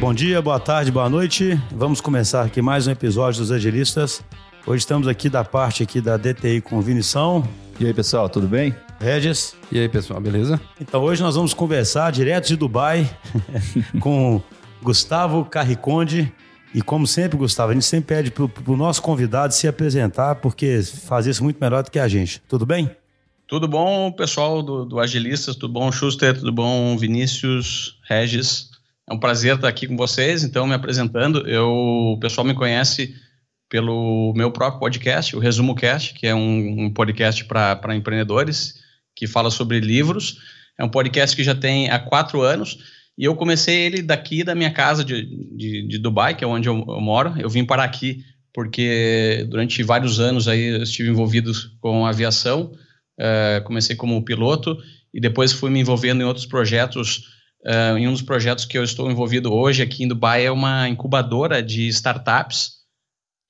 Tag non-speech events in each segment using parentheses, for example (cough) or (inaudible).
Bom dia, boa tarde, boa noite. Vamos começar aqui mais um episódio dos Agilistas. Hoje estamos aqui da parte aqui da DTI com Vinição. E aí, pessoal, tudo bem? Regis. E aí, pessoal, beleza? Então hoje nós vamos conversar direto de Dubai (laughs) com Gustavo Carriconde. E como sempre, Gustavo, a gente sempre pede para o nosso convidado se apresentar, porque faz isso muito melhor do que a gente. Tudo bem? Tudo bom, pessoal do, do Agilistas? Tudo bom, Schuster? Tudo bom, Vinícius, Regis? É um prazer estar aqui com vocês. Então, me apresentando, eu, o pessoal me conhece pelo meu próprio podcast, o Resumo Cast, que é um, um podcast para empreendedores que fala sobre livros. É um podcast que já tem há quatro anos e eu comecei ele daqui da minha casa de, de, de Dubai, que é onde eu, eu, moro. Eu vim parar aqui porque durante vários anos aí eu estive envolvido com aviação. Uh, comecei como piloto e depois fui me envolvendo em outros projetos Uh, em um dos projetos que eu estou envolvido hoje aqui em Dubai é uma incubadora de startups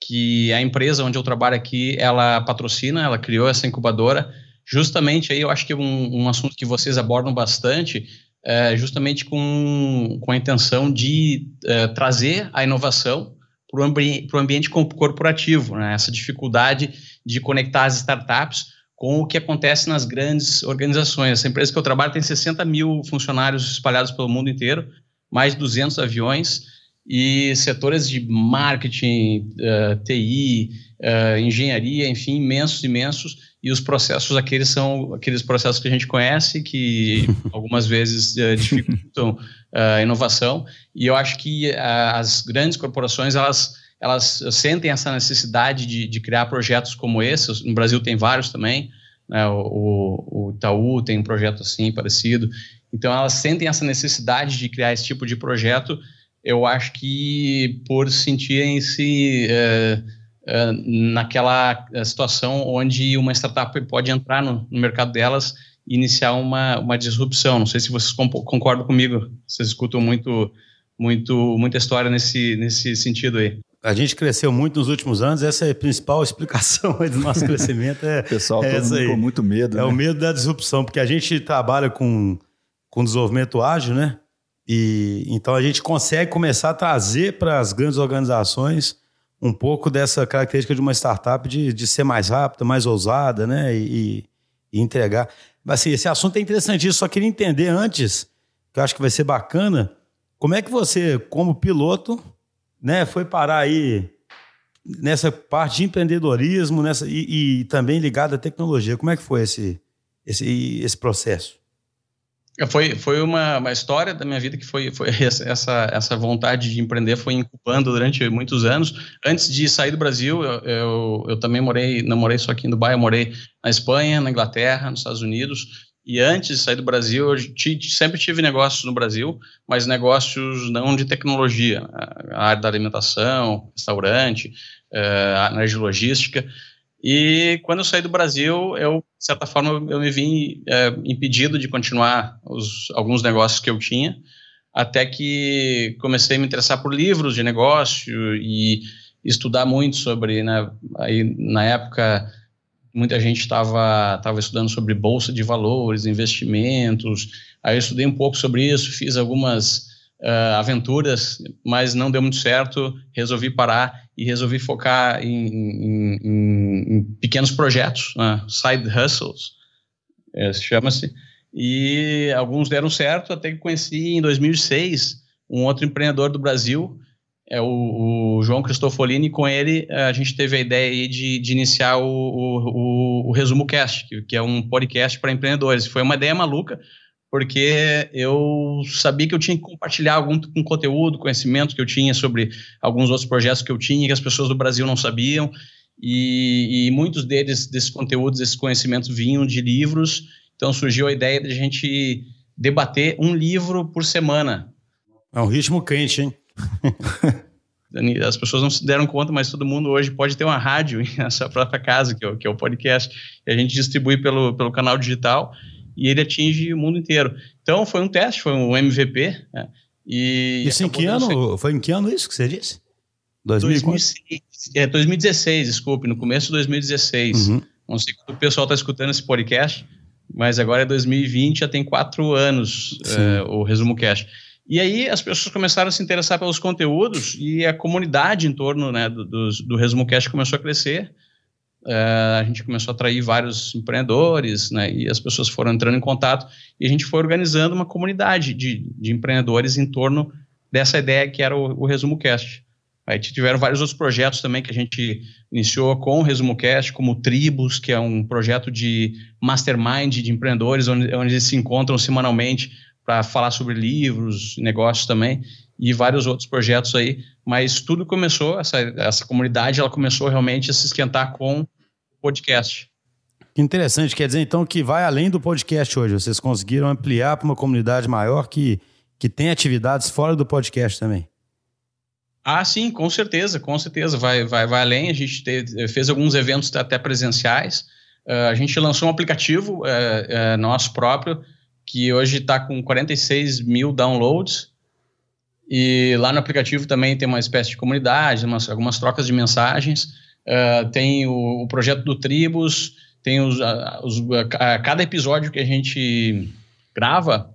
que a empresa onde eu trabalho aqui ela patrocina, ela criou essa incubadora justamente aí eu acho que um, um assunto que vocês abordam bastante é justamente com, com a intenção de uh, trazer a inovação para o ambi ambiente corporativo, né? essa dificuldade de conectar as startups com o que acontece nas grandes organizações. Essa empresa que eu trabalho tem 60 mil funcionários espalhados pelo mundo inteiro, mais de 200 aviões e setores de marketing, uh, eh, TI, uh, eh, engenharia, enfim, imensos, imensos. E os processos aqueles são aqueles processos que a gente conhece, que (laughs) algumas vezes uh, dificultam a inovação. E eu acho que as grandes corporações, elas elas sentem essa necessidade de, de criar projetos como esse. No Brasil tem vários também, né? o, o, Itaú tem um projeto assim, parecido. Então, elas sentem essa necessidade de criar esse tipo de projeto. Eu acho que por sentirem-se é, é, naquela situação onde uma startup pode entrar no, no mercado delas e iniciar uma, uma disrupção. Não sei se vocês concordam comigo. Vocês escutam muito, muito, muita história nesse, nesse sentido aí a gente cresceu muito nos últimos anos, essa é a principal (laughs) explicação do nosso crescimento. É, o (laughs) pessoal é todo com muito medo. É né? o medo da disrupção, porque a gente trabalha com, com desenvolvimento ágil, né? E então a gente consegue começar a trazer para as grandes organizações um pouco dessa característica de uma startup de, de ser mais rápida, mais ousada, né? E, e entregar. Mas assim, esse assunto é interessantíssimo, só queria entender antes, que eu acho que vai ser bacana, como é que você, como piloto, né, foi parar aí nessa parte de empreendedorismo nessa, e, e, também ligado à tecnologia. Como é que foi esse, esse, esse processo? É, foi, foi uma, uma história da minha vida que foi, foi (laughs) essa, essa vontade de empreender foi incubando durante muitos anos. Antes de sair do Brasil, eu, eu, eu também morei, não morei só aqui em Dubai, eu morei na Espanha, na Inglaterra, nos Estados Unidos. E antes de sair do Brasil, eu sempre tive negócios no Brasil, mas negócios não de tecnologia, a área da alimentação, restaurante, eh, a área de logística. E quando eu saí do Brasil, eu, de certa forma, eu me vi é, impedido de continuar os, alguns negócios que eu tinha, até que comecei a me interessar por livros de negócio e estudar muito sobre, né, aí na época muita gente estava tava estudando sobre bolsa de valores, investimentos. Aí eu estudei um pouco sobre isso, fiz algumas uh, aventuras, mas não deu muito certo. Resolvi parar e resolvi focar em, em, em, em pequenos projetos, né? side hustles, é, chama-se. E alguns deram certo, até que conheci em 2006 um outro empreendedor do Brasil é o, o, João Cristofolini, com ele eh, a gente teve a ideia de, de iniciar o, o, o, Resumo Cast, que, que, é um podcast para empreendedores. Foi uma ideia maluca, porque eu sabia que eu tinha que compartilhar algum um conteúdo, conhecimento que eu tinha sobre alguns outros projetos que eu tinha, que as pessoas do Brasil não sabiam, e, e muitos deles, desses conteúdos, desses conhecimentos vinham de livros, então surgiu a ideia de a gente debater um livro por semana. É um ritmo quente, hein? (laughs) As pessoas não se deram conta, mas todo mundo hoje pode ter uma rádio (laughs) em sua própria casa, que é o, que é o podcast. E a gente distribui pelo, pelo canal digital e ele atinge o mundo inteiro. Então foi um teste, foi um MVP. Né? E isso em que ano? Foi em que ano isso que você disse? 2016, é, 2016, desculpe, no começo de 2016. Uhum. Não sei quando o pessoal está escutando esse podcast, mas agora é 2020, já tem quatro anos é, o Resumo Cast. E aí as pessoas começaram a se interessar pelos conteúdos e a comunidade em torno né, do, do, do Resumo Cast começou a crescer. Uh, a gente começou a atrair vários empreendedores, né, e as pessoas foram entrando em contato, e a gente foi organizando uma comunidade de, de empreendedores em torno dessa ideia que era o, o Resumo Cast. Aí tiveram vários outros projetos também que a gente iniciou com o Resumo Cast, como Tribos, que é um projeto de mastermind de empreendedores, onde, onde eles se encontram semanalmente para falar sobre livros, negócios também, e vários outros projetos aí. Mas tudo começou, essa, essa comunidade, ela começou realmente a se esquentar com o podcast. Que interessante, quer dizer então que vai além do podcast hoje. Vocês conseguiram ampliar para uma comunidade maior que, que tem atividades fora do podcast também. Ah, sim, com certeza, com certeza. Vai, vai, vai além. A gente te, fez alguns eventos até presenciais. Uh, a gente lançou um aplicativo uh, uh, nosso próprio, que hoje está com 46 mil downloads. E lá no aplicativo também tem uma espécie de comunidade, umas, algumas trocas de mensagens. tem o, o, projeto do Tribos, tem os, os, cada episódio que a gente grava,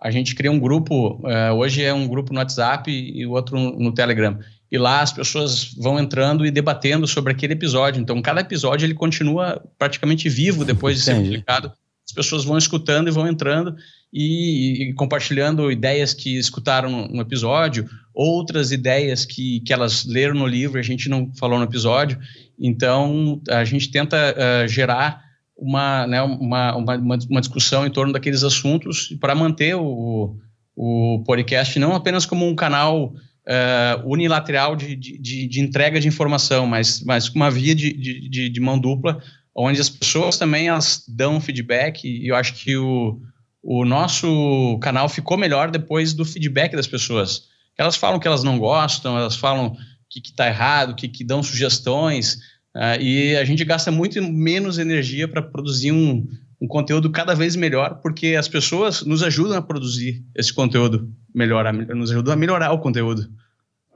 a gente cria um grupo, uh, hoje é um grupo no WhatsApp e o outro no Telegram. E lá as pessoas vão entrando e debatendo sobre aquele episódio. Então, cada episódio ele continua praticamente vivo depois de ser publicado. As pessoas vão escutando e vão entrando e, e compartilhando ideias que escutaram no, episódio, outras ideias que, que elas leram no livro a gente não falou no episódio. Então, a gente tenta uh, gerar uma, né, uma, uma, uma, discussão em torno daqueles assuntos para manter o, o podcast não apenas como um canal uh, unilateral de, de, de, entrega de informação, mas, mas uma via de, de, de, mão dupla, onde as pessoas também elas dão feedback e eu acho que o, o nosso canal ficou melhor depois do feedback das pessoas. Elas falam que elas não gostam, elas falam que está errado, que, que dão sugestões, Uh, e a gente gasta muito menos energia para produzir um, um conteúdo cada vez melhor, porque as pessoas nos ajudam a produzir esse conteúdo melhor, a, nos ajudam a melhorar o conteúdo.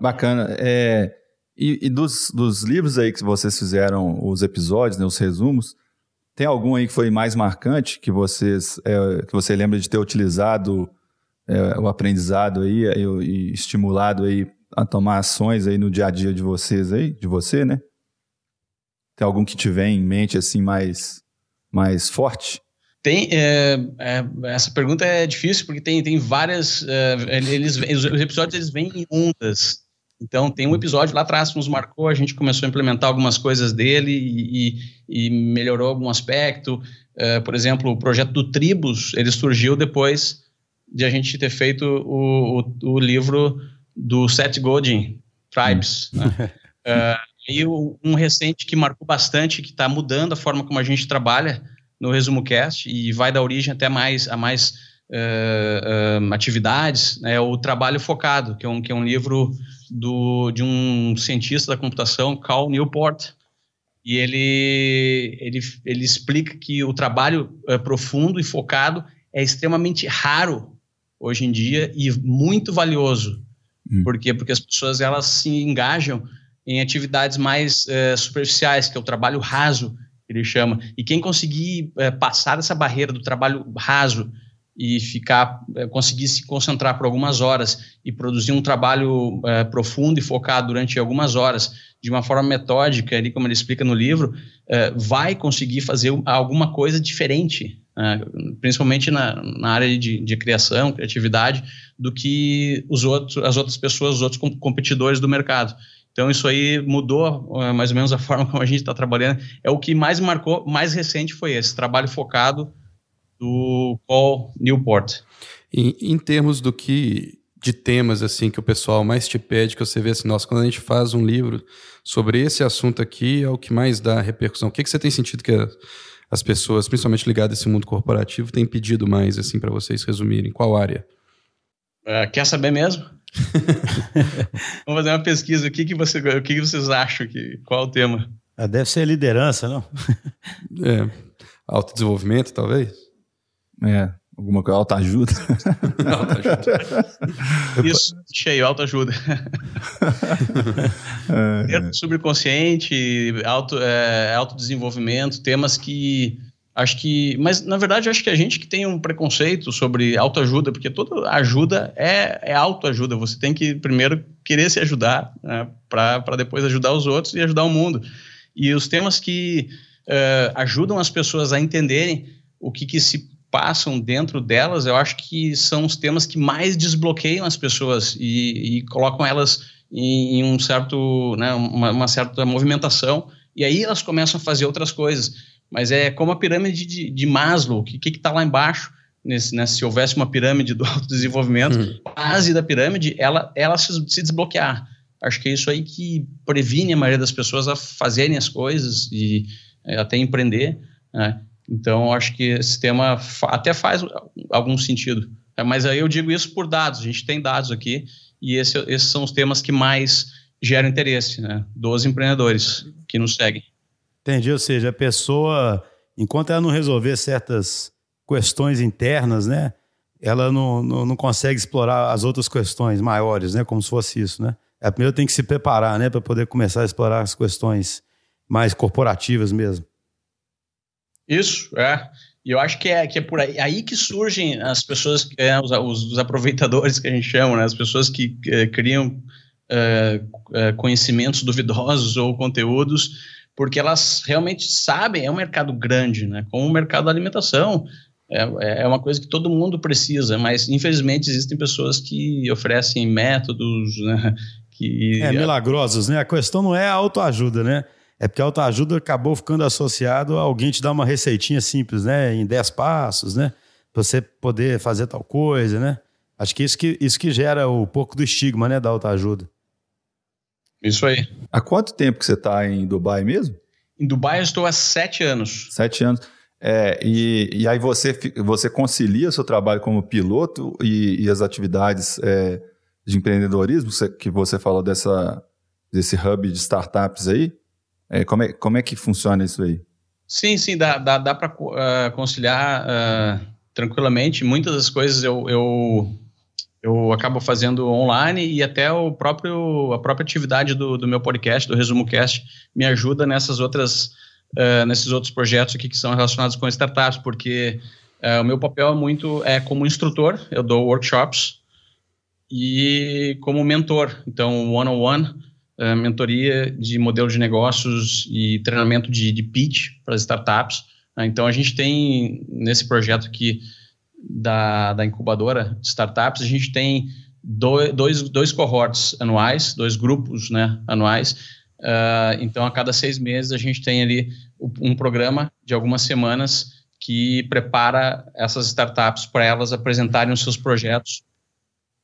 Bacana. É, e, e dos, dos, livros aí que vocês fizeram, os episódios, né, os resumos, tem algum aí que foi mais marcante que vocês é, que você lembra de ter utilizado é, o aprendizado aí e, e estimulado aí a tomar ações aí no dia a dia de vocês aí, de você, né? Tem algum que tiver em mente assim mais, mais forte? Tem, é, é, essa pergunta é difícil porque tem, tem várias, é, eles, os episódios eles vêm em ondas. Então tem um episódio lá atrás que nos marcou, a gente começou a implementar algumas coisas dele e, e, e melhorou algum aspecto. É, por exemplo, o projeto do Tribos, ele surgiu depois de a gente ter feito o, o, o livro do Seth Godin, Tribes. Né? (laughs) É, E um recente que marcou bastante, que está mudando a forma como a gente trabalha no Resumo Cast e vai dar origem até mais a mais uh, uh, atividades, é o Trabalho Focado, que é um, que é um livro do, de um cientista da computação, Carl Newport, e ele, ele, ele explica que o trabalho uh, profundo e focado é extremamente raro hoje em dia e muito valioso. Hum. Por quê? Porque as pessoas elas se engajam em atividades mais é, superficiais, que é o trabalho raso, que ele chama. E quem conseguir é, passar essa barreira do trabalho raso e ficar, é, conseguir se concentrar por algumas horas e produzir um trabalho profundo e focado durante algumas horas, de uma forma metódica, ali como ele explica no livro, vai conseguir fazer alguma coisa diferente principalmente na, na área de, de, criação, criatividade, do que os outros, as outras pessoas, os outros competidores do mercado. Então, isso aí mudou uh, mais ou menos a (laughs) forma como a gente está trabalhando. É o que mais marcou, mais recente foi esse trabalho focado do Paul Newport. Em, em termos do que de temas assim que o pessoal mais te pede, que você vê assim, nossa, quando a gente faz um livro sobre esse assunto aqui, é o que mais dá repercussão. O que, que você tem sentido que as pessoas, principalmente ligadas a esse mundo corporativo, têm pedido mais assim para vocês resumirem? Qual área? Uh, quer saber mesmo? (laughs) Vamos fazer uma pesquisa. O que, que, você, o que, que vocês acham? Que, qual o tema? Ah, deve ser liderança, não? é. Autodesenvolvimento, talvez? É. Alguma coisa, autoajuda. (laughs) autoajuda. Isso, cheio, autoajuda. (laughs) é, é. Subconsciente, auto, é, autodesenvolvimento, temas que Acho que, mas na verdade acho que a gente que tem um preconceito sobre autoajuda, porque toda ajuda é, é autoajuda. Você tem que primeiro querer se ajudar, né, para depois ajudar os outros e ajudar o mundo. E os temas que uh, ajudam as pessoas a entenderem o que, que se passam dentro delas, eu acho que são os temas que mais desbloqueiam as pessoas e, e colocam elas em, em, um certo, né, uma, uma certa movimentação. E aí elas começam a fazer outras coisas mas é como a pirâmide de, de Maslow, o que está lá embaixo, nesse, né, se houvesse uma pirâmide do (laughs) autodesenvolvimento, hum. a base da pirâmide, ela, ela se, se, desbloquear. Acho que é isso aí que previne a maioria das pessoas a fazerem as coisas e é, até empreender. Né? Então, acho que esse tema até faz algum sentido. É, mas aí eu digo isso por dados, a gente tem dados aqui e esse, esses são os temas que mais geram interesse né, dos empreendedores que nos seguem. Entendi, ou seja, a pessoa, enquanto ela não resolver certas questões internas, né, ela não, não, não, consegue explorar as outras questões maiores, né, como se fosse isso, né? Ela é, primeiro tem que se preparar, né, para poder começar a explorar as questões mais corporativas mesmo. Isso, é. E eu acho que é, que é por aí, aí que surgem as pessoas, é, os, os, aproveitadores que a gente chama, né, as pessoas que é, criam é, é, conhecimentos duvidosos ou conteúdos porque elas realmente sabem, é um mercado grande, né? Como o mercado da alimentação. É, é uma coisa que todo mundo precisa, mas infelizmente existem pessoas que oferecem métodos né, que. É, milagrosos, né? A questão não é a autoajuda, né? É porque a autoajuda acabou ficando associado a alguém te dar uma receitinha simples, né? Em 10 passos, né? Pra você poder fazer tal coisa, né? Acho que isso que, isso que gera o pouco do estigma, né? Da autoajuda. Isso aí. Há quanto tempo que você está em Dubai mesmo? Em Dubai eu estou há sete anos. Sete anos. É, e, e aí você, você concilia seu trabalho como piloto e, e as atividades é, de empreendedorismo que você falou dessa, desse hub de startups aí? É, como, é, como é que funciona isso aí? Sim, sim, dá, dá, dá para uh, ah, conciliar uh, tranquilamente. Muitas das coisas eu, eu eu acabo fazendo online e até o próprio, a própria atividade do, do meu podcast, do Resumo Cast, me ajuda nessas outras, uh, nesses outros projetos aqui que são relacionados com startups, porque o meu papel é muito é como instrutor, eu dou workshops e como mentor, então one-on-one, mentoria de modelo de negócios e treinamento de, de pitch para startups. então a gente tem nesse projeto aqui da, da incubadora de startups, a gente tem dois, dois cohorts anuais, dois grupos né, anuais. Uh, então, a cada seis meses, a gente tem ali um programa de algumas semanas que prepara essas startups para elas apresentarem os seus projetos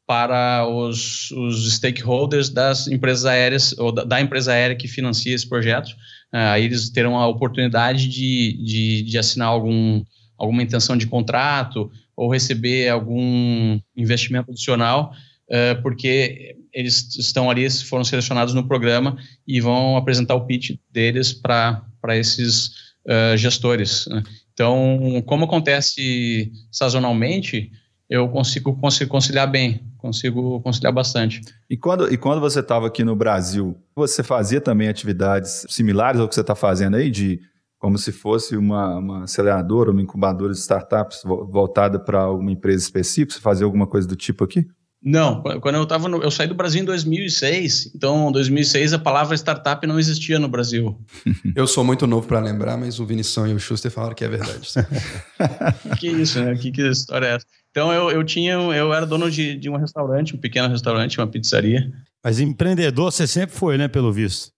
para os, os stakeholders das empresas aéreas, ou da, da empresa aérea que financia esse projeto. Uh, aí eles terão a oportunidade de, de, de assinar algum, alguma intenção de contrato ou receber algum investimento adicional, uh, porque eles estão ali, foram selecionados no programa e vão apresentar o pitch deles para esses uh, gestores. Né? Então, como acontece sazonalmente, eu consigo, consigo conciliar bem, consigo conciliar bastante. E quando, e quando você estava aqui no Brasil, você fazia também atividades similares ao que você está fazendo aí, de como se fosse uma, uma aceleradora, uma incubadora de startups voltada para alguma empresa específica? Você fazia alguma coisa do tipo aqui? Não, quando eu estava eu saí do Brasil em 2006, então em 2006 a palavra startup não existia no Brasil. eu sou muito novo para lembrar, mas o Vinição e o Schuster falaram que é verdade. (laughs) que isso, né? Que, que história é essa? Então eu, eu tinha, eu era dono de, de um restaurante, um pequeno restaurante, uma pizzaria. Mas empreendedor você sempre foi, né, pelo visto?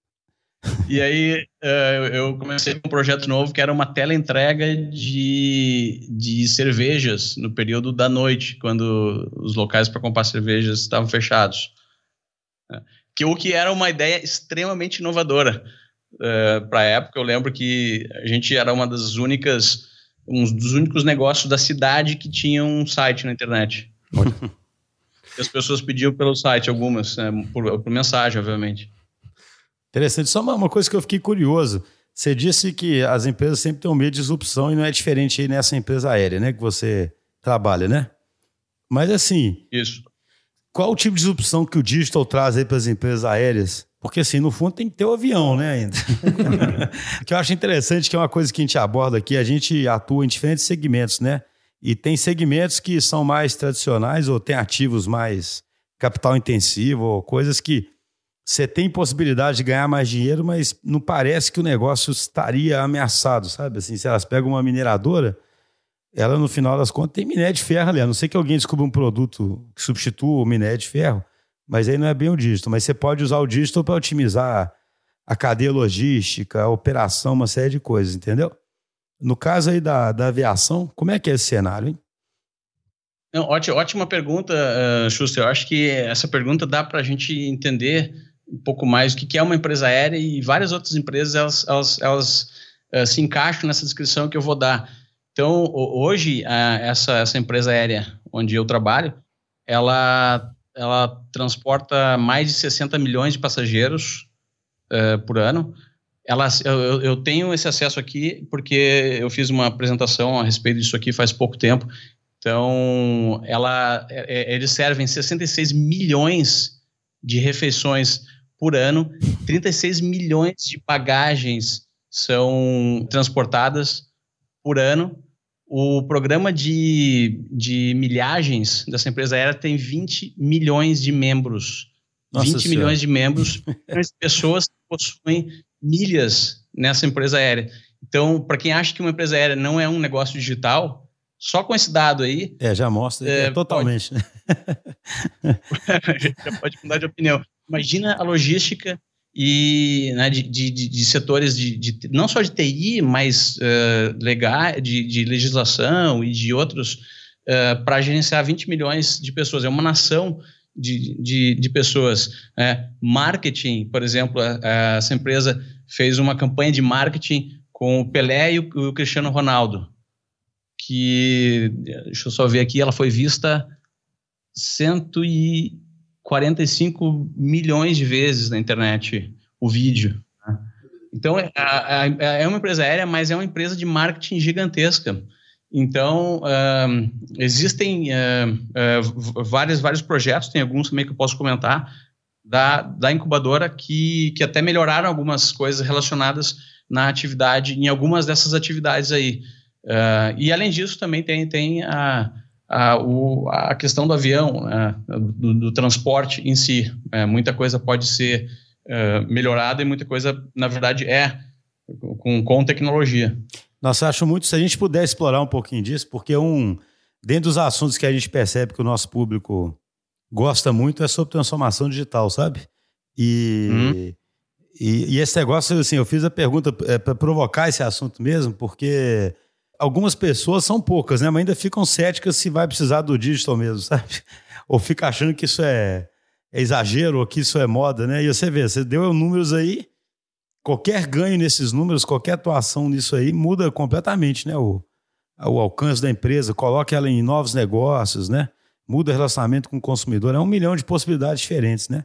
E aí uh, eu comecei um projeto novo que era uma teleentrega de, de cervejas no período da noite, quando os locais para comprar cervejas estavam fechados. Uh, que, o que era uma ideia extremamente inovadora. Uh, para a época, eu lembro que a gente era uma das únicas, um dos únicos negócios da cidade que tinha um site na internet. (laughs) as pessoas pediam pelo site, algumas, né, por, por mensagem, obviamente. Interessante. Só uma, uma coisa que eu fiquei curioso. Você disse que as empresas sempre têm um medo de disrupção e não é diferente aí nessa empresa aérea, né? Que você trabalha, né? Mas assim. Isso. qual o tipo de disrupção que o digital traz aí para as empresas aéreas? Porque, assim, no fundo tem que ter o avião, né, ainda. (laughs) o que eu acho interessante, que é uma coisa que a gente aborda aqui, a gente atua em diferentes segmentos, né? E tem segmentos que são mais tradicionais ou tem ativos mais capital intensivo, ou coisas que você tem possibilidade de ganhar mais dinheiro, mas não parece que o negócio estaria ameaçado, sabe? Assim, se elas pegam uma mineradora, ela no final das contas tem minério de ferro ali. A não sei que alguém descubra um produto que substitua o minério de ferro, mas aí não é bem o digital. Mas você pode usar o digital para otimizar a cadeia logística, a operação, uma série de coisas, entendeu? No caso aí da, da aviação, como é que é esse cenário, hein? Não, ótima, ótima pergunta, uh, Schuster. Eu acho que essa pergunta dá para a gente entender um pouco mais o que é uma empresa aérea e várias outras empresas elas, elas, elas uh, se encaixam nessa descrição que eu vou dar. Então, hoje, uh, essa, essa empresa aérea onde eu trabalho, ela ela transporta mais de 60 milhões de passageiros uh, por ano. Ela, eu, eu, tenho esse acesso aqui porque eu fiz uma apresentação a respeito disso aqui faz pouco tempo. Então, ela, é, é eles servem 66 milhões de refeições por ano, 36 milhões de bagagens são transportadas por ano o programa de, de milhagens dessa empresa aérea tem 20 milhões de membros. Nossa 20 senhora. milhões de membros, (laughs) pessoas que possuem milhas nessa empresa aérea. Então, para quem acha que uma empresa aérea não é um negócio digital, só com esse dado aí. É, já mostra é, é totalmente. Pode, (laughs) já pode mudar de opinião. Imagina a logística e né, de, de, de, setores de, de, não só de TI, mas uh, legal, de, de legislação e de outros uh, para gerenciar 20 milhões de pessoas. É uma nação de, de, de pessoas. É, marketing, por exemplo, a, a, essa empresa fez uma campanha de marketing com o Pelé e o, o Cristiano Ronaldo, que, deixa eu só ver aqui, ela foi vista cento e 45 milhões de vezes na internet o vídeo. Né? Então, é, é uma empresa aérea, mas é uma empresa de marketing gigantesca. Então, existem vários, vários projetos, tem alguns também que eu posso comentar, da, da incubadora que, que até melhoraram algumas coisas relacionadas na atividade, em algumas dessas atividades aí. e, além disso, também tem, tem a a, o, a questão do avião, né, do, do, transporte em si. É, muita coisa pode ser é, melhorada e muita coisa, na verdade, é com, com tecnologia. Nossa, acho muito, se a gente puder explorar um pouquinho disso, porque um, dentro dos assuntos que a gente percebe que o nosso público gosta muito é sobre transformação digital, sabe? E, hum. e, e, esse negócio, assim, eu fiz a pergunta é, para provocar esse assunto mesmo, porque algumas pessoas são poucas, né? Mas ainda ficam céticas se vai precisar do digital mesmo, (laughs) sabe? Ou fica achando que isso é, é exagero ou que isso é moda, né? E você vê, você deu números aí, qualquer ganho nesses números, qualquer atuação nisso aí muda completamente, né? O, o alcance da empresa, coloca ela em novos negócios, né? Muda o relacionamento com o consumidor. É um milhão de possibilidades diferentes, né?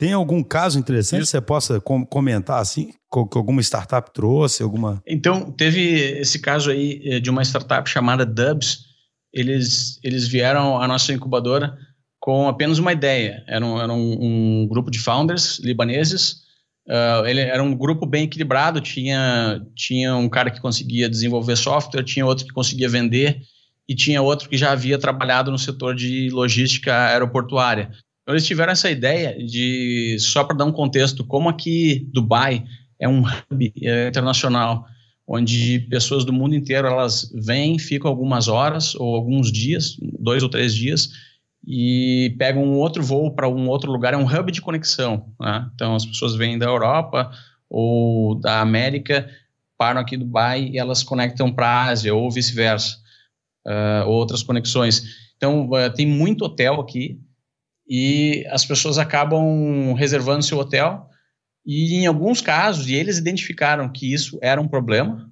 Tem algum caso interessante que você possa com comentar assim, que alguma startup trouxe, alguma? Então, teve esse caso aí eh, de uma startup chamada Dubs. Eles, eles vieram à nossa incubadora com apenas uma ideia. Era um, era um, um grupo de founders libaneses. Uh, ele era um grupo bem equilibrado. Tinha, tinha um cara que conseguia desenvolver software, tinha outro que conseguia vender e tinha outro que já havia trabalhado no setor de logística aeroportuária. Então eles tiveram essa ideia de, só para dar um contexto, como aqui Dubai é um hub é, internacional, onde pessoas do mundo inteiro elas vêm, ficam algumas horas ou alguns dias, dois ou três dias, e pegam um outro voo para um outro lugar, é um hub de conexão. Né? Então as pessoas vêm da Europa ou da América, param aqui Dubai e elas conectam para a Ásia ou vice-versa, uh, outras conexões. Então uh, tem muito hotel aqui, e as pessoas acabam reservando seu hotel e em alguns casos, e eles identificaram que isso era um problema,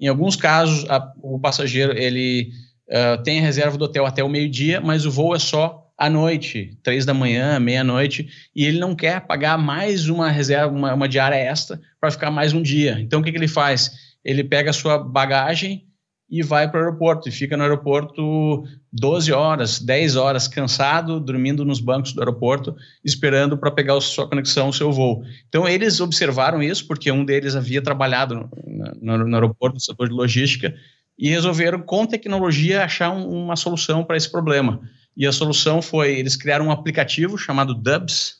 em alguns casos a, o passageiro ele uh, tem a reserva do hotel até o meio-dia, mas o voo é só à noite, três da manhã, meia-noite, e ele não quer pagar mais uma reserva, uma, uma diária extra para ficar mais um dia. Então o que, que ele faz? Ele pega a sua bagagem e vai para o aeroporto e fica no aeroporto 12 horas, 10 horas, cansado, dormindo nos bancos do aeroporto, esperando para pegar a sua conexão, o seu voo. Então, eles observaram isso, porque um deles havia trabalhado no, no, no aeroporto, no setor de logística, e resolveram, com tecnologia, achar um, uma solução para esse problema. E a solução foi: eles criaram um aplicativo chamado Dubs,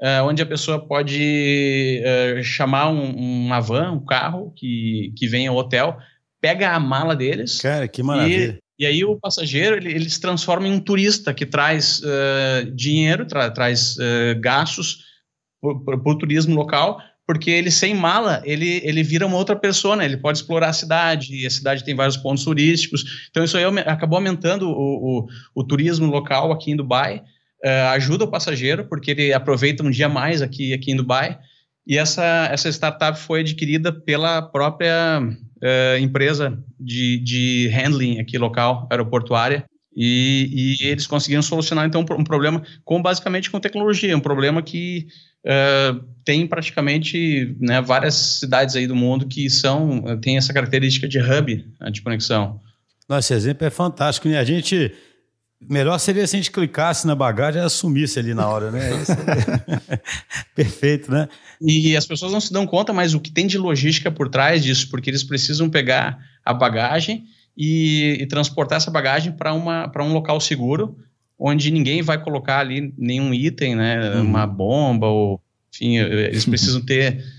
uh, onde a pessoa pode uh, chamar um, uma van, um carro que, que vem ao hotel, pega a mala deles. Cara, que maravilha. E, e aí o passageiro ele, ele, se transforma em um turista que traz uh, dinheiro, tra, traz gastos para o turismo local, porque ele sem mala, ele, ele vira uma outra pessoa, né? ele pode explorar a cidade, e a cidade tem vários pontos turísticos, então isso aí acabou aumentando o, o, o turismo local aqui em Dubai, uh, ajuda o passageiro, porque ele aproveita um dia mais aqui, aqui em Dubai, e essa, essa startup foi adquirida pela própria uh, empresa de, de handling aqui local, aeroportuária, e, e, eles conseguiram solucionar então um problema com basicamente com tecnologia, um problema que uh, tem praticamente né, várias cidades aí do mundo que são tem essa característica de hub né, de conexão. Nossa, esse exemplo é fantástico. Né? A gente melhor seria se a gente clicasse na bagagem e assumisse ali na hora, né? (laughs) Perfeito, né? E as pessoas não se dão conta, mas o que tem de logística por trás disso, porque eles precisam pegar a bagagem e, e transportar essa bagagem para um local seguro, onde ninguém vai colocar ali nenhum item, né, uhum. uma bomba, ou, enfim, eles (laughs) precisam ter é,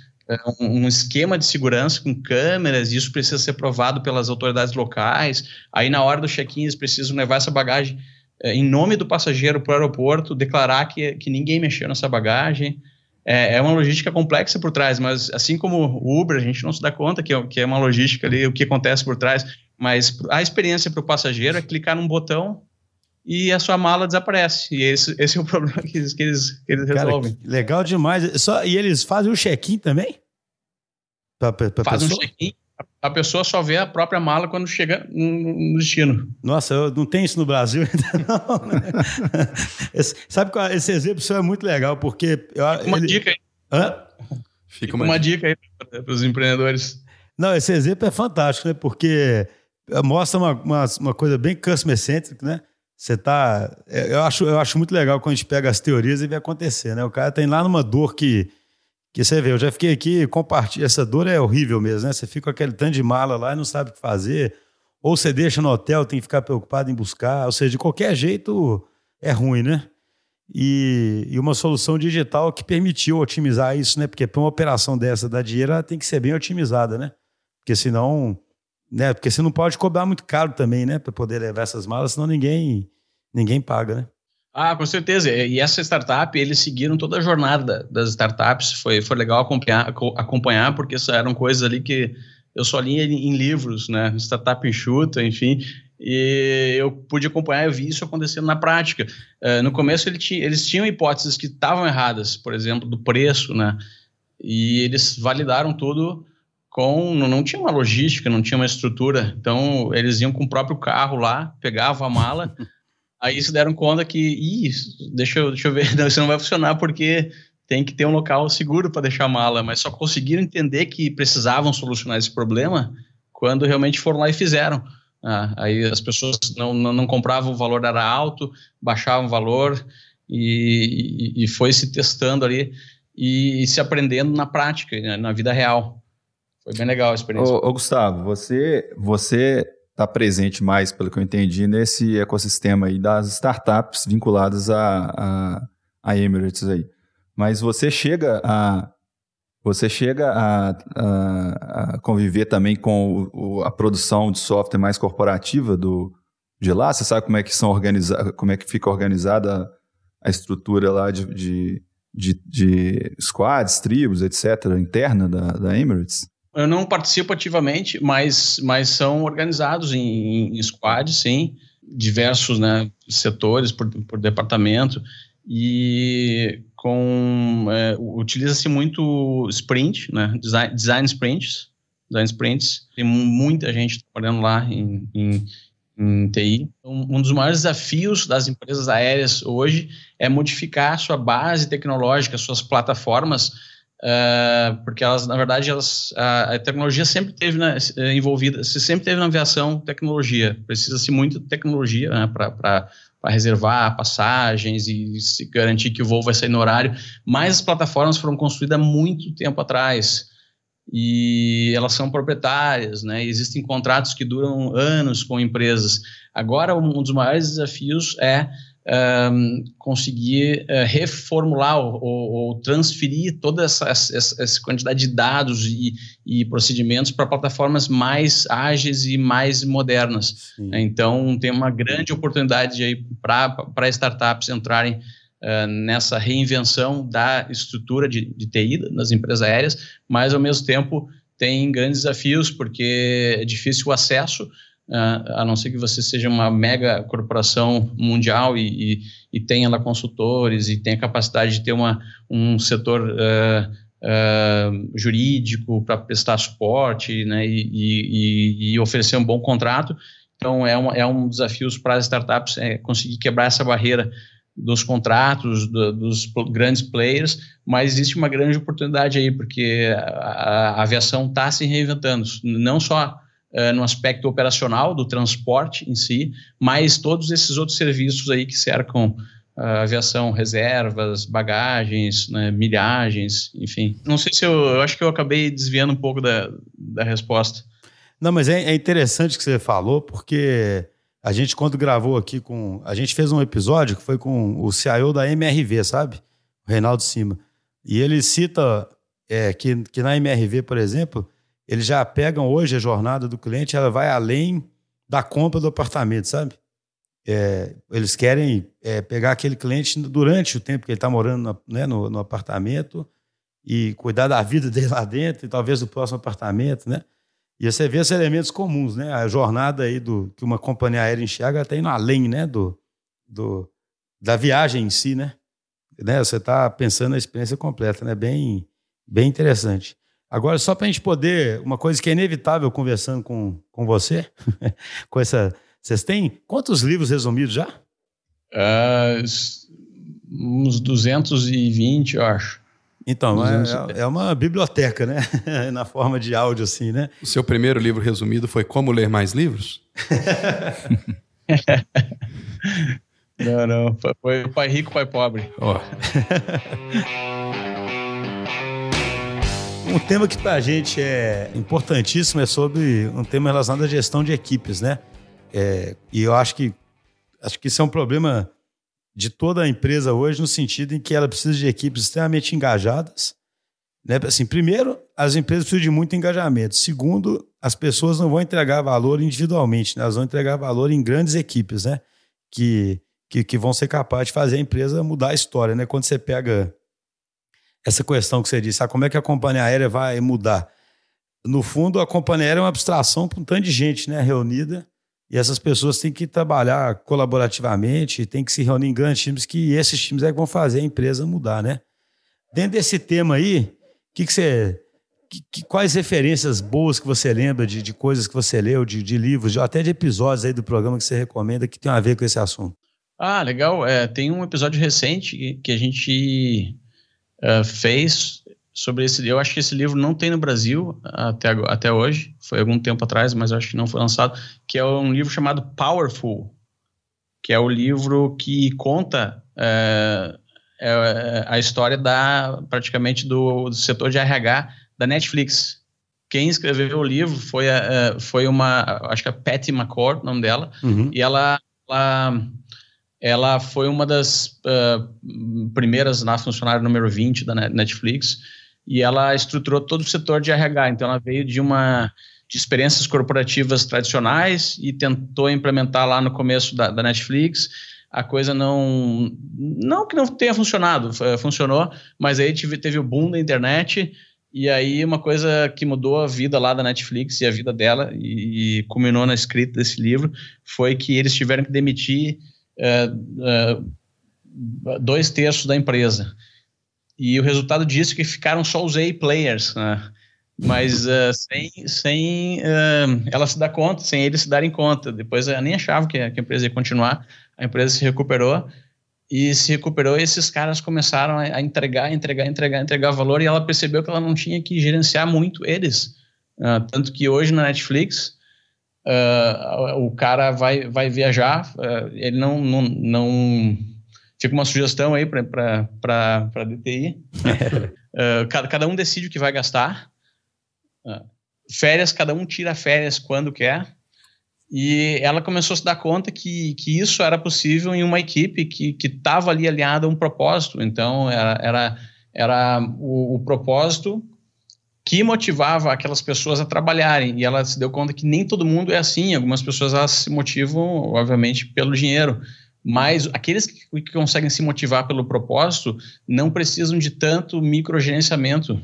um esquema de segurança com câmeras, e isso precisa ser provado pelas autoridades locais. Aí, na hora do check-in, eles precisam levar essa bagagem é, em nome do passageiro para o aeroporto, declarar que, que ninguém mexeu nessa bagagem. É, é, uma logística complexa por trás, mas assim como o Uber, a gente não se dá conta que é, que é uma logística ali, o que acontece por trás. Mas a experiência para o passageiro é clicar num botão e a sua mala desaparece. E esse, esse é o (laughs) problema que eles, que eles, que eles Cara, resolvem. legal demais. Só, e eles fazem o check-in também? Pra, pra Faz pessoa? um check-in. A pessoa só vê a própria mala quando chega no destino. Nossa, eu não tem isso no Brasil (laughs) ainda não. Né? esse, sabe qual, esse exemplo é muito legal, porque... Eu, uma ele... dica aí. Hã? Fica uma, uma dica aí para os empreendedores. Não, esse exemplo é fantástico, né? Porque mostra uma, uma, uma coisa bem customer centric, né? Você tá. É, eu acho, eu acho muito legal quando a gente pega as teorias e vê acontecer, né? O cara tem lá numa dor que. Que você vê, eu já fiquei aqui, compartilha. Essa dor é horrível mesmo, né? Você fica com aquele tanto de mala lá e não sabe o que fazer. Ou você deixa no hotel, tem que ficar preocupado em buscar. Ou seja, de qualquer jeito é ruim, né? E, e uma solução digital que permitiu otimizar isso, né? Porque para uma operação dessa da dinheiro, ela tem que ser bem otimizada, né? Porque senão né? Porque você não pode cobrar muito caro também, né? Para poder levar essas malas, senão ninguém, ninguém paga, né? Ah, com certeza. E essa startup, eles seguiram toda a jornada das startups. Foi, foi legal acompanhar, acompanhar, porque eram coisas ali que eu só li em, livros, né? Startup enxuta, enfim. E eu pude acompanhar, eu vi isso acontecendo na prática. Uh, no começo, ele tinha, eles tinham hipóteses que estavam erradas, por exemplo, do preço, né? E eles validaram tudo com não, tinha uma logística, não tinha uma estrutura. Então eles iam com o próprio carro lá, pegavam a mala. (laughs) aí se deram conta que, Ih, deixa eu, deixa eu ver, (laughs) não, isso não vai funcionar porque tem que ter um local seguro para deixar a mala. Mas só conseguiram entender que precisavam solucionar esse problema quando realmente foram lá e fizeram. Ah, aí as pessoas não, não, não, compravam, o valor era alto, baixavam o valor e, e, e foi se testando ali e, e se aprendendo na prática, né, na vida real. Foi bem legal a experiência. Ô, ô Gustavo, você você está presente mais, pelo que eu entendi, nesse ecossistema aí das startups vinculadas a, a, a Emirates aí. Mas você chega a você chega a, a, a conviver também com o, a produção de software mais corporativa do, de lá? Você sabe como é que são como é que fica organizada a estrutura lá de, de, de, de squads, tribos, etc., interna da, da Emirates? Eu não participo ativamente, mas, mas são organizados em, em squads, sim, diversos né, setores por, por departamento e com é, utiliza-se muito sprint, né, design, design sprints, design sprints. Tem muita gente trabalhando lá em, em, em TI. Um, um dos maiores desafios das empresas aéreas hoje é modificar sua base tecnológica, suas plataformas uh, porque elas, na verdade, elas, a, a tecnologia sempre teve na, envolvida, se sempre teve na aviação tecnologia. Precisa-se muito de tecnologia né, para reservar passagens e garantir que o voo vai sair no horário, mas as plataformas foram construídas há muito tempo atrás e elas são proprietárias, né? Existem contratos que duram anos com empresas. Agora, um dos maiores desafios é um, conseguir uh, reformular ou, ou, ou, transferir toda essa, essa, essa, quantidade de dados e, e procedimentos para plataformas mais ágeis e mais modernas. Né? Então, tem uma grande oportunidade aí para startups entrarem uh, nessa reinvenção da estrutura de, de TI nas empresas aéreas, mas, ao mesmo tempo, tem grandes desafios, porque é difícil o acesso, a não ser que você seja uma mega corporação mundial e, e, e tenha lá consultores e tenha capacidade de ter uma, um setor uh, uh, jurídico para prestar suporte né, e, e, oferecer um bom contrato. Então, é, uma, é um desafio para as startups é conseguir quebrar essa barreira dos contratos, do, dos grandes players, mas existe uma grande oportunidade aí, porque a, a aviação está se reinventando, não só uh, no aspecto operacional do transporte em si, mas todos esses outros serviços aí que cercam a aviação, reservas, bagagens, né, milhagens, enfim. Não sei se eu, eu acho que eu acabei desviando um pouco da, da resposta. Não, mas é, é interessante que você falou, porque a gente, quando gravou aqui com. A gente fez um episódio que foi com o CIO da MRV, sabe? O Reinaldo Cima. E ele cita é, que, que na MRV, por exemplo, eles já pegam hoje a jornada do cliente, ela vai além da compra do apartamento, sabe? É, eles querem é, pegar aquele cliente durante o tempo que ele está morando no, né, no, no, apartamento e cuidar da vida (laughs) dele lá dentro e talvez do próximo apartamento, né? E você vê esses elementos comuns, né? A jornada aí do que uma companhia aérea enxerga está indo além, né? Do, do, da viagem em si, né? né? Você está pensando na experiência completa, né? Bem, bem interessante. Agora, só para a gente poder, uma coisa que é inevitável conversando com, com você, (laughs) com essa. Vocês têm quantos livros resumidos já? Uh, uns 220, eu acho. Então, é, é, uma biblioteca, né? (laughs) Na forma de áudio, assim, né? O seu primeiro livro resumido foi Como Ler Mais Livros? (laughs) não, não. Foi Pai Rico, Pai Pobre. Oh. Um tema que para a gente é importantíssimo é sobre um tema relacionado à gestão de equipes, né? É, e eu acho que acho que isso é um problema de toda a empresa hoje, no sentido em que ela precisa de equipes extremamente engajadas. Né? Assim, primeiro, as empresas precisam de muito engajamento. Segundo, as pessoas não vão entregar valor individualmente, né? elas vão entregar valor em grandes equipes, né? Que, que, que vão ser capazes de fazer a empresa mudar a história. Né? Quando você pega essa questão que você disse, ah, como é que a companhia aérea vai mudar? No fundo, a companhia aérea é uma abstração para um tanto de gente né, reunida, e essas pessoas têm que trabalhar colaborativamente, têm que se reunir em grandes times, que esses times é que vão fazer a empresa mudar, né? Dentro desse tema aí, que que você, que, que, quais referências boas que você lembra de, de coisas que você leu, de, de livros, de, até de episódios aí do programa que você recomenda que tem a ver com esse assunto? Ah, legal. É, tem um episódio recente que a gente uh, fez sobre esse Eu acho que esse livro não tem no Brasil até, até hoje, foi algum tempo atrás, mas acho que não foi lançado, que é um livro chamado Powerful, que é o livro que conta uh, é, a história da praticamente do, do, setor de RH da Netflix. Quem escreveu o livro foi, a, foi uma, acho que é Patty McCord, o nome dela, uhum. e ela, ela ela foi uma das uh, primeiras na funcionária número 20 da Netflix e ela estruturou todo o setor de RH. Então, ela veio de uma de experiências corporativas tradicionais e tentou implementar lá no começo da, da Netflix. A coisa não. Não que não tenha funcionado, funcionou, mas aí teve, teve o boom da internet. E aí, uma coisa que mudou a vida lá da Netflix e a vida dela, e, e culminou na escrita desse livro, foi que eles tiveram que demitir dois terços da empresa. E o resultado disso é que ficaram só os A-players, né? mas uh, sem, sem uh, ela se dar conta, sem eles se darem conta. Depois eu nem achava que a, que a, empresa ia continuar, a empresa se recuperou e se recuperou. E esses caras começaram a entregar, entregar, entregar, entregar valor. E ela percebeu que ela não tinha que gerenciar muito eles. Uh, tanto que hoje na Netflix, uh, o cara vai, vai viajar, uh, ele não, não, não. Fica uma sugestão aí para a DTI. cada, cada um decide o que vai gastar. férias, cada um tira férias quando quer. E ela começou a se dar conta que, que isso era possível em uma equipe que estava ali aliada a um propósito. Então, era, era, era o, o, propósito que motivava aquelas pessoas a trabalharem. E ela se deu conta que nem todo mundo é assim. Algumas pessoas elas se motivam, obviamente, pelo dinheiro. Mas aqueles que, que conseguem se motivar pelo propósito não precisam de tanto microgerenciamento.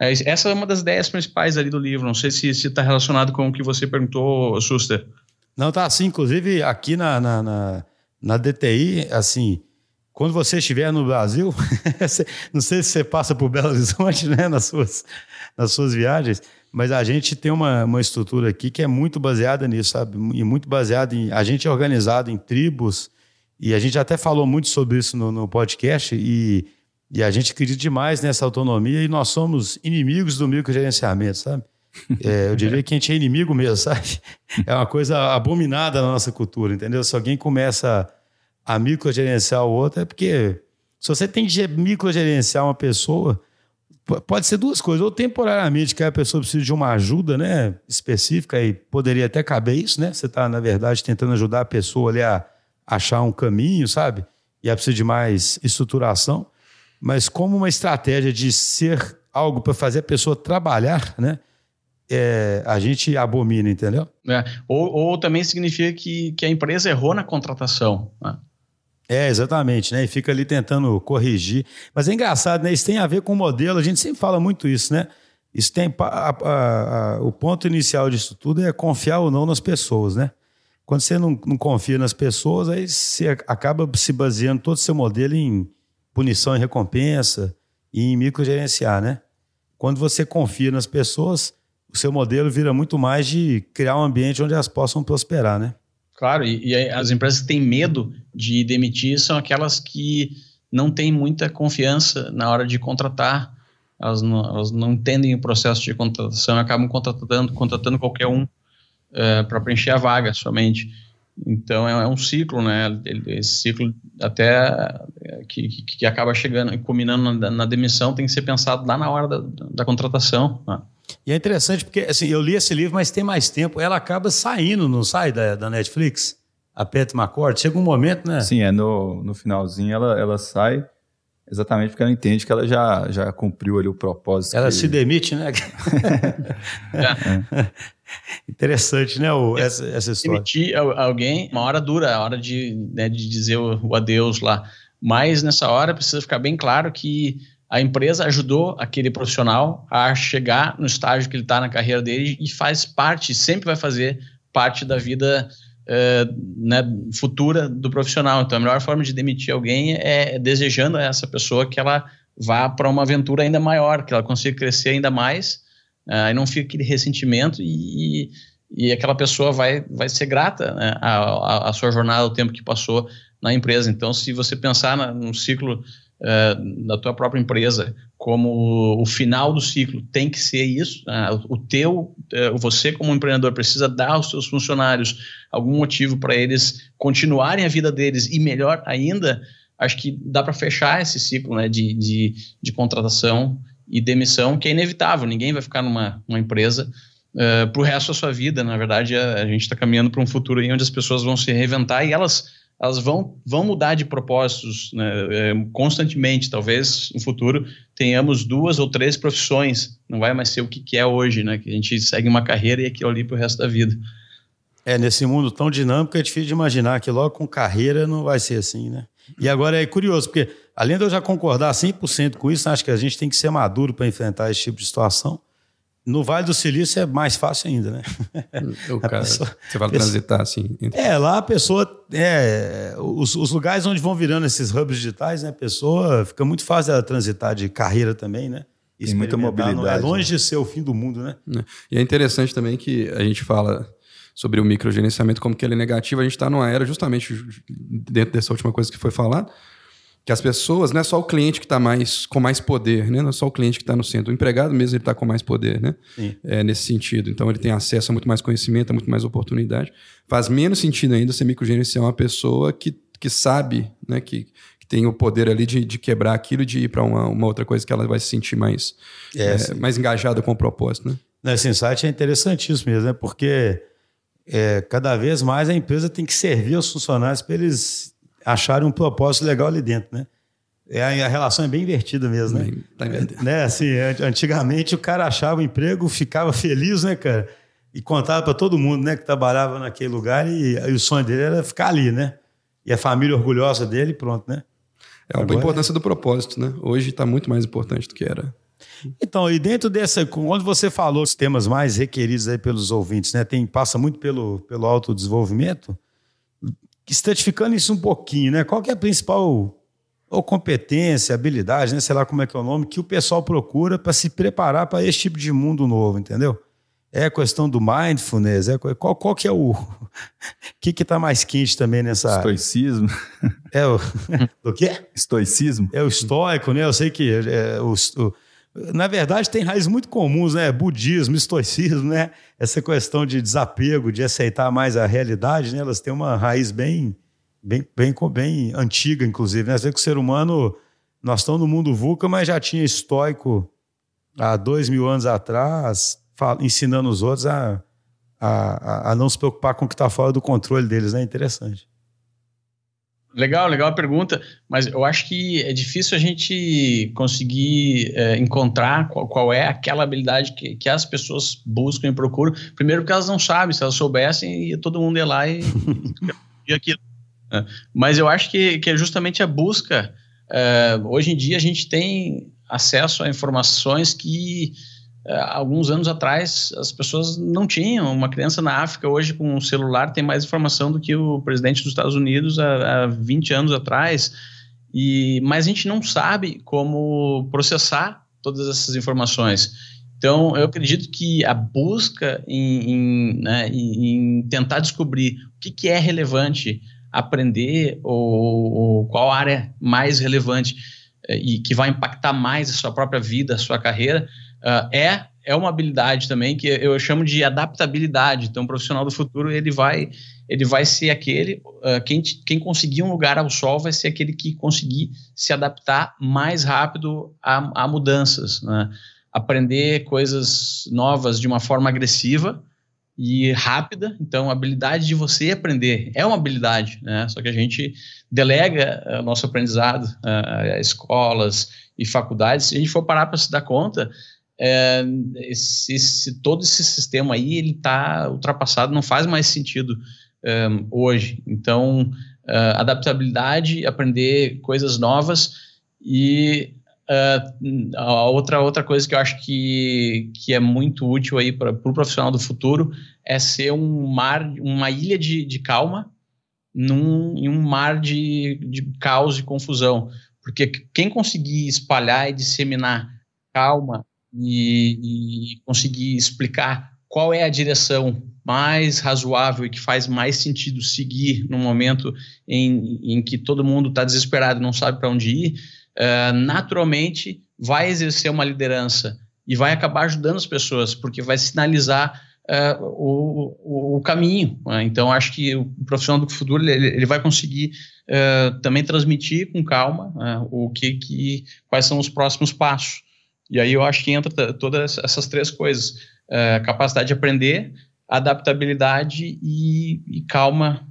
É, essa é uma das ideias principais ali do livro. Não sei se está relacionado com o que você perguntou, Suster. Não, tá assim. Inclusive, aqui na, na, na, na DTI, assim, quando você estiver no Brasil, (laughs) não sei se você passa por Belo Horizonte, né, nas suas, nas suas viagens, mas a gente tem uma, uma estrutura aqui que é muito baseada nisso, sabe? E muito baseada em. A gente é organizado em tribos, e a gente até falou muito sobre isso no, no podcast, e, e a gente acredita demais nessa autonomia, e nós somos inimigos do microgerenciamento, sabe? É, eu (laughs) diria que a gente é inimigo mesmo, sabe? É uma coisa abominada na nossa cultura, entendeu? Se alguém começa a microgerenciar o outro, é porque se você tem que microgerenciar uma pessoa, pode ser duas coisas. Ou temporariamente, que a pessoa precisa de uma ajuda né, específica, e poderia até caber isso, né? Você está, na verdade, tentando ajudar a pessoa ali a achar um caminho, sabe? E ela precisa de mais estruturação. Mas como uma estratégia de ser algo para fazer a pessoa trabalhar, né? é, a gente abomina, entendeu? É. Ou, ou, também significa que, que a empresa errou na contratação. Né? É, exatamente, né? E fica ali tentando corrigir. Mas é engraçado, né? Isso tem a ver com o modelo, a gente sempre fala muito isso, né? Isso tem. A, a, a, o ponto inicial disso tudo é confiar ou não nas pessoas, né? Quando você não, não confia nas pessoas, aí você acaba se baseando todo o seu modelo em punição e recompensa e em microgerenciar, né? Quando você confia nas pessoas, o seu modelo vira muito mais de criar um ambiente onde elas possam prosperar, né? Claro, e, e as empresas que têm medo de demitir são aquelas que não têm muita confiança na hora de contratar. Elas não, elas não entendem o processo de contratação e acabam contratando, contratando qualquer um é, para preencher a vaga somente. Então é, é, um ciclo, né? Esse ciclo até que, que, que acaba chegando, culminando na, na, demissão, tem que ser pensado lá na hora da, da contratação. Né? E é interessante porque assim, eu li esse livro, mas tem mais tempo. Ela acaba saindo, não sai da, da Netflix? A Pat McCord. Chega um momento, né? Sim, é no, no finalzinho ela, ela sai exatamente porque ela entende que ela já, já cumpriu ali o propósito. Ela que... se demite, né? (laughs) é. (laughs) Interessante, né, o, essa, essa história. Demitir alguém, uma hora dura, a hora de, né, de dizer o, o adeus lá. Mas nessa hora precisa ficar bem claro que a empresa ajudou aquele profissional a chegar no estágio que ele está na carreira dele e faz parte, sempre vai fazer parte da vida uh, né, futura do profissional. Então, a melhor forma de demitir alguém é desejando a essa pessoa que ela vá para uma aventura ainda maior, que ela consiga crescer ainda mais, uh, e não fique aquele ressentimento e, e aquela pessoa vai, vai ser grata né, à, à sua jornada, o tempo que passou na empresa. Então, se você pensar na, ciclo da tua própria empresa como o final do ciclo. Tem que ser isso, uh, o teu, uh, você como empreendedor precisa dar aos seus funcionários algum motivo para eles continuarem a vida deles e melhor ainda, acho que dá para fechar esse ciclo né, de, de, de, contratação e demissão que é inevitável, ninguém vai ficar numa, empresa uh, para o resto da sua vida, na verdade a, a gente está caminhando para um futuro onde as pessoas vão se reinventar e elas elas vão, vão mudar de propósitos né, é, constantemente. Talvez no futuro tenhamos duas ou três profissões. Não vai mais ser o que, é hoje, né? Que a gente segue uma carreira e aquilo ali para o resto da vida. É, nesse mundo tão dinâmico é difícil de imaginar que logo com carreira não vai ser assim, né? E agora é curioso, porque além de eu já concordar 100% com isso, acho que a gente tem que ser maduro para enfrentar esse tipo de situação. No Vale do Silício é mais fácil ainda, né? (laughs) O cara, pessoa, você vai transitar assim. Entre... É, lá a pessoa. É, os, os, lugares onde vão virando esses hubs digitais, né? A pessoa fica muito fácil ela transitar de carreira também, né? Tem muita mobilidade. É longe né? de ser o fim do mundo, né? É. E é interessante também que a gente fala sobre o microgerenciamento, como que ele é negativo. A gente está numa era, justamente dentro dessa última coisa que foi falada, que as pessoas, não é só o cliente que está mais com mais poder, né? não é só o cliente que está no centro, o empregado mesmo ele está com mais poder, né? É, nesse sentido. Então ele tem acesso a muito mais conhecimento, a muito mais oportunidade. Faz menos sentido ainda ser microgerenciar uma pessoa que, que sabe, né? que, que tem o poder ali de, de quebrar aquilo e de ir para uma, uma outra coisa que ela vai se sentir mais, é, é, mais engajada com o propósito. Né? Esse insight é interessantíssimo mesmo, né? porque é, cada vez mais a empresa tem que servir aos funcionários para eles acharem um propósito legal ali dentro, né? É, a relação é bem invertida mesmo, né? Tá né? Assim, antigamente o cara achava o emprego, ficava feliz, né, cara? E contava para todo mundo, né, que trabalhava naquele lugar e, e, o sonho dele era ficar ali, né? E a família orgulhosa dele, pronto, né? É a Agora, importância do propósito, né? Hoje está muito mais importante do que era. Então, e dentro dessa, onde você falou os temas mais requeridos aí pelos ouvintes, né? Tem, passa muito pelo, pelo autodesenvolvimento estratificando isso um pouquinho, né? Qual que é a principal ou competência, habilidade, né? sei lá como é que é o nome, que o pessoal procura para se preparar para esse tipo de mundo novo, entendeu? É a questão do mindfulness, é qual, qual que é o (laughs) que que está mais quente também nessa estoicismo é o (laughs) do quê? Estoicismo é o estoico, né? Eu sei que é, o, o na verdade, tem raízes muito comuns, né? Budismo, estoicismo, né? Essa questão de desapego, de aceitar mais a realidade, né? Elas têm uma raiz bem, bem, bem, bem antiga, inclusive. Né? Você que o ser humano, nós estamos no mundo VUCA, mas já tinha estoico há dois mil anos atrás, ensinando os outros a, a, a não se preocupar com o que está fora do controle deles, né? Interessante. Legal, legal a pergunta, mas eu acho que é difícil a gente conseguir é, encontrar qual, qual, é aquela habilidade que, que, as pessoas buscam e procuram. Primeiro porque elas não sabem, se elas soubessem, ia todo mundo ir lá e, (laughs) e aquilo. É. Mas eu acho que, que é justamente a busca. É, hoje em dia a gente tem acesso a informações que alguns anos atrás as pessoas não tinham. Uma criança na África hoje com um celular tem mais informação do que o presidente dos Estados Unidos há, há 20 anos atrás. E, mas a gente não sabe como processar todas essas informações. Então, eu acredito que a busca em, em, né, em tentar descobrir o que, que, é relevante aprender ou, ou qual área mais relevante é, e que vai impactar mais a sua própria vida, a sua carreira, uh, é é uma habilidade também que eu chamo de adaptabilidade. Então, o profissional do futuro ele vai ele vai ser aquele uh, quem, quem conseguir um lugar ao sol vai ser aquele que conseguir se adaptar mais rápido a, a mudanças, né? aprender coisas novas de uma forma agressiva e rápida. Então, a habilidade de você aprender é uma habilidade, né? Só que a gente delega o nosso aprendizado uh, a escolas e faculdades. Se a gente for parar para se dar conta, é, esse, esse, todo esse sistema aí ele está ultrapassado, não faz mais sentido é, hoje. Então, é, adaptabilidade, aprender coisas novas e é, a outra, outra coisa que eu acho que, que é muito útil aí para o profissional do futuro é ser um mar, uma ilha de, de calma num, em um mar de, de caos e confusão. Porque quem conseguir espalhar e disseminar calma e, e conseguir explicar qual é a direção mais razoável e que faz mais sentido seguir no momento em, em que todo mundo está desesperado e não sabe para onde ir, uh, naturalmente vai exercer uma liderança e vai acabar ajudando as pessoas, porque vai sinalizar uh, o, o, o, caminho. Né? Então, acho que o profissional do futuro ele, ele vai conseguir uh, também transmitir com calma o que, que, quais são os próximos passos. E aí eu acho que entra todas essas três coisas: é, capacidade de aprender, adaptabilidade e, e calma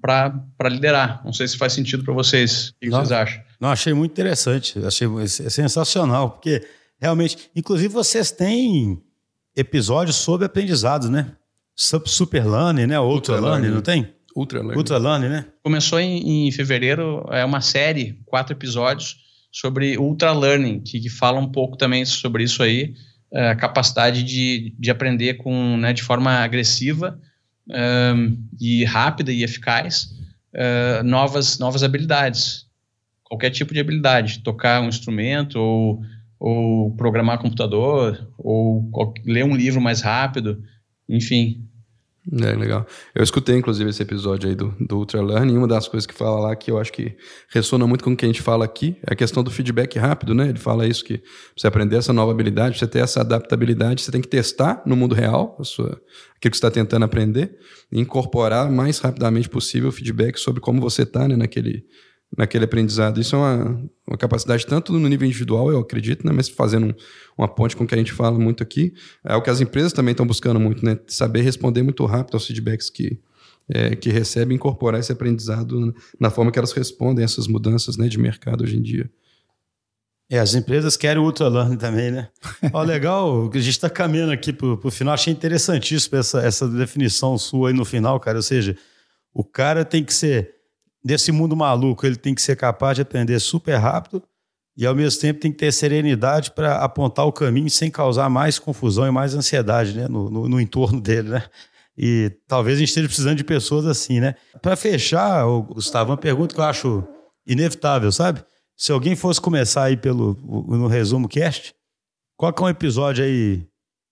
para liderar. Não sei se faz sentido para vocês. O que não, vocês acham? Não, achei muito interessante. Achei é sensacional, porque realmente, inclusive vocês têm episódios sobre aprendizado, né? Super Learning, né? Ultra, Ultra Learning, não tem? Ultra Learning. Ultra Learning, né? Começou em, em fevereiro, é uma série, quatro episódios sobre ultra learning, que, que fala um pouco também sobre isso aí, é, a capacidade de, de aprender com, né, de forma agressiva um, e rápida e eficaz uh, novas, novas habilidades. Qualquer tipo de habilidade, tocar um instrumento ou, ou programar computador ou ler um livro mais rápido, enfim. É, legal. Eu escutei, inclusive, esse episódio aí do, do Ultra Learning, uma das coisas que fala lá que eu acho que ressona muito com o que a gente fala aqui é a questão do feedback rápido, né? Ele fala isso, que você aprender essa nova habilidade, você ter essa adaptabilidade, você tem que testar no mundo real a sua, aquilo que você está tentando aprender e incorporar mais rapidamente possível o feedback sobre como você está né, naquele, naquele aprendizado. Isso é uma, uma capacidade tanto no nível individual, eu acredito, né, mas fazendo um, uma ponte com o que a gente fala muito aqui, é o que as empresas também estão buscando muito, né, saber responder muito rápido aos feedbacks que, é, que recebem, incorporar esse aprendizado na forma que elas respondem a essas mudanças né, de mercado hoje em dia. É, as empresas querem o Ultra Learning também, né? Ó, legal, (laughs) a gente está caminhando aqui para o final. Achei interessantíssimo essa, essa definição sua aí no final, cara. Ou seja, o cara tem que ser desse mundo maluco, ele tem que ser capaz de aprender super rápido e, ao mesmo tempo, tem que ter serenidade para apontar o caminho sem causar mais confusão e mais ansiedade né, no, no, no, entorno dele, né? E talvez a gente esteja precisando de pessoas assim, né? Para fechar, Gustavo, uma pergunta que eu acho inevitável, sabe? Se alguém fosse começar aí pelo no resumo cast, qual que é um episódio aí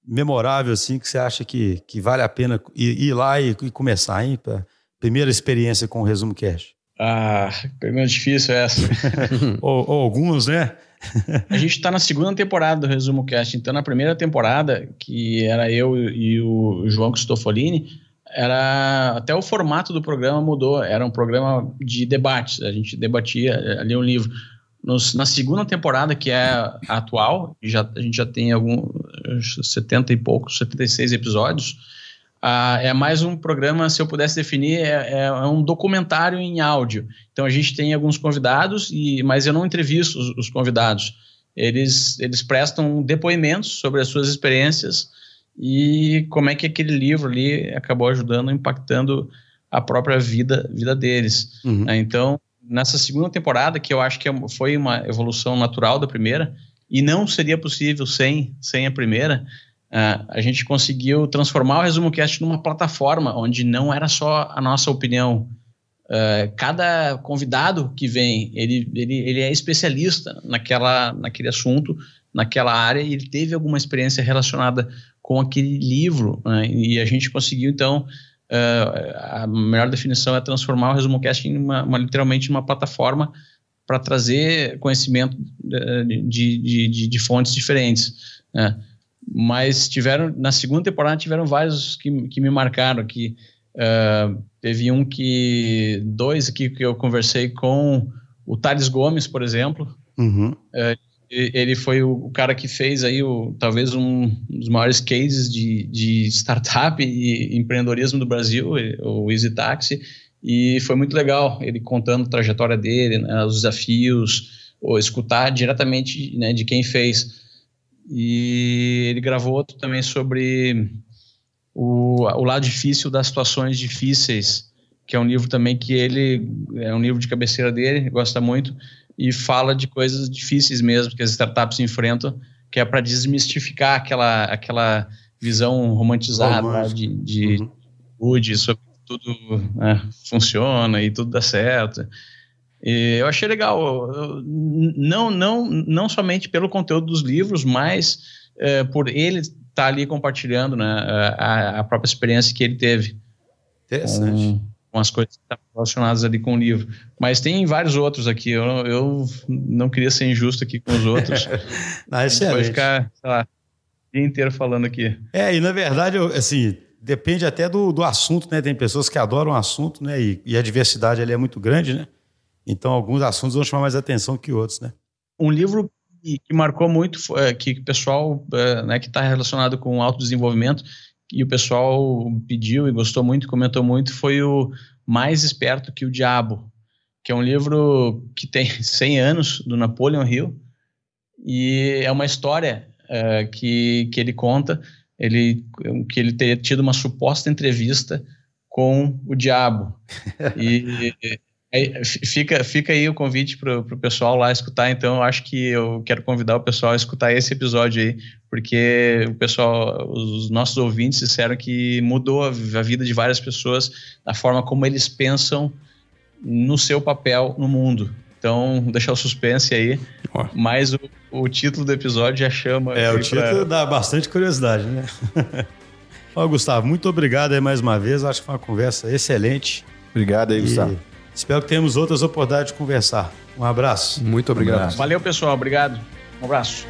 memorável assim que você acha que, que vale a pena ir, ir lá e, e começar, hein? Pra primeira experiência com o resumo cast. Ah, pergunta difícil essa. (laughs) ou, ou, alguns, né? a gente está na segunda temporada do Resumo Cast. Então, na primeira temporada, que era eu e o João Cristofolini, era até o formato do programa mudou. Era um programa de debates. A gente debatia ali um livro. Nos, na segunda temporada, que é a atual, já, a gente já tem alguns 70 e poucos, 76 episódios ah, é mais um programa, se eu pudesse definir, é, é, é, um documentário em áudio. Então a gente tem alguns convidados, e, mas eu não entrevisto os, os convidados. Eles, eles prestam depoimentos sobre as suas experiências e como é que aquele livro ali acabou ajudando, impactando a própria vida, vida deles. Uhum. Né? Então, nessa segunda temporada, que eu acho que é foi uma evolução natural da primeira, e não seria possível sem, sem a primeira, Uh, a gente conseguiu transformar o Resumo Cast numa plataforma onde não era só a nossa opinião. Uh, cada convidado que vem, ele, ele, ele é especialista naquela, naquele assunto, naquela área, e ele teve alguma experiência relacionada com aquele livro. Né? E a gente conseguiu, então, uh, a melhor definição é transformar o Resumo Cast em uma, uma literalmente uma plataforma para trazer conhecimento de, de, de, de fontes diferentes. Né? Mas tiveram na segunda temporada tiveram vários que, que me marcaram aqui. Uh, teve um que dois aqui que eu conversei com o Thales Gomes por exemplo. Uhum. uh, ele foi o, cara que fez aí o, talvez um dos maiores cases de, de startup e empreendedorismo do Brasil o Easy Taxi. E foi muito legal ele contando a trajetória dele né, os desafios ou escutar diretamente né, de quem fez e ele gravou outro também sobre o, o lado difícil das situações difíceis, que é um livro também que ele é um livro de cabeceira dele, gosta muito e fala de coisas difíceis mesmo que as startups enfrentam, que é para desmistificar aquela aquela visão romantizada de, de uhum. Sobre tudo né, funciona e tudo dá certo. E eu achei legal, não, não, não somente pelo conteúdo dos livros, mas é, por ele estar tá ali compartilhando né, a, a, própria experiência que ele teve. Interessante. Com, com as coisas relacionadas ali com o livro. Mas tem vários outros aqui, eu, eu não queria ser injusto aqui com os outros. (laughs) não, excelente. Pode ficar, sei lá, o dia inteiro falando aqui. É, e na verdade, assim, depende até do, do assunto, né? Tem pessoas que adoram o assunto, né? E, e a diversidade ali é muito grande, né? Então, alguns assuntos vão chamar mais atenção que outros, né? Um livro que, que marcou muito, é, que o pessoal é, né, que está relacionado com autodesenvolvimento, e o pessoal pediu e gostou muito, comentou muito, foi o Mais Esperto que o Diabo, que é um livro que tem (laughs) 100 anos, do Napoleon Hill, e é uma história é, que, que ele conta, ele, que ele teria tido uma suposta entrevista com o diabo. (laughs) E fica, fica aí o convite para o pessoal lá escutar. Então, eu acho que eu quero convidar o pessoal a escutar esse episódio aí, porque o pessoal, os nossos ouvintes disseram que mudou a, a vida de várias pessoas, da forma como eles pensam no seu papel no mundo. Então, deixar o suspense aí. Mas o, o, título do episódio já chama. É, o título pra... dá bastante curiosidade, né? (laughs) Ó, Gustavo, muito obrigado aí mais uma vez. Acho que foi uma conversa excelente. Obrigado aí, E Gustavo. Espero que tenhamos outras oportunidades de conversar. Um abraço. Muito obrigado. abraço. Valeu, pessoal. Obrigado. Um abraço.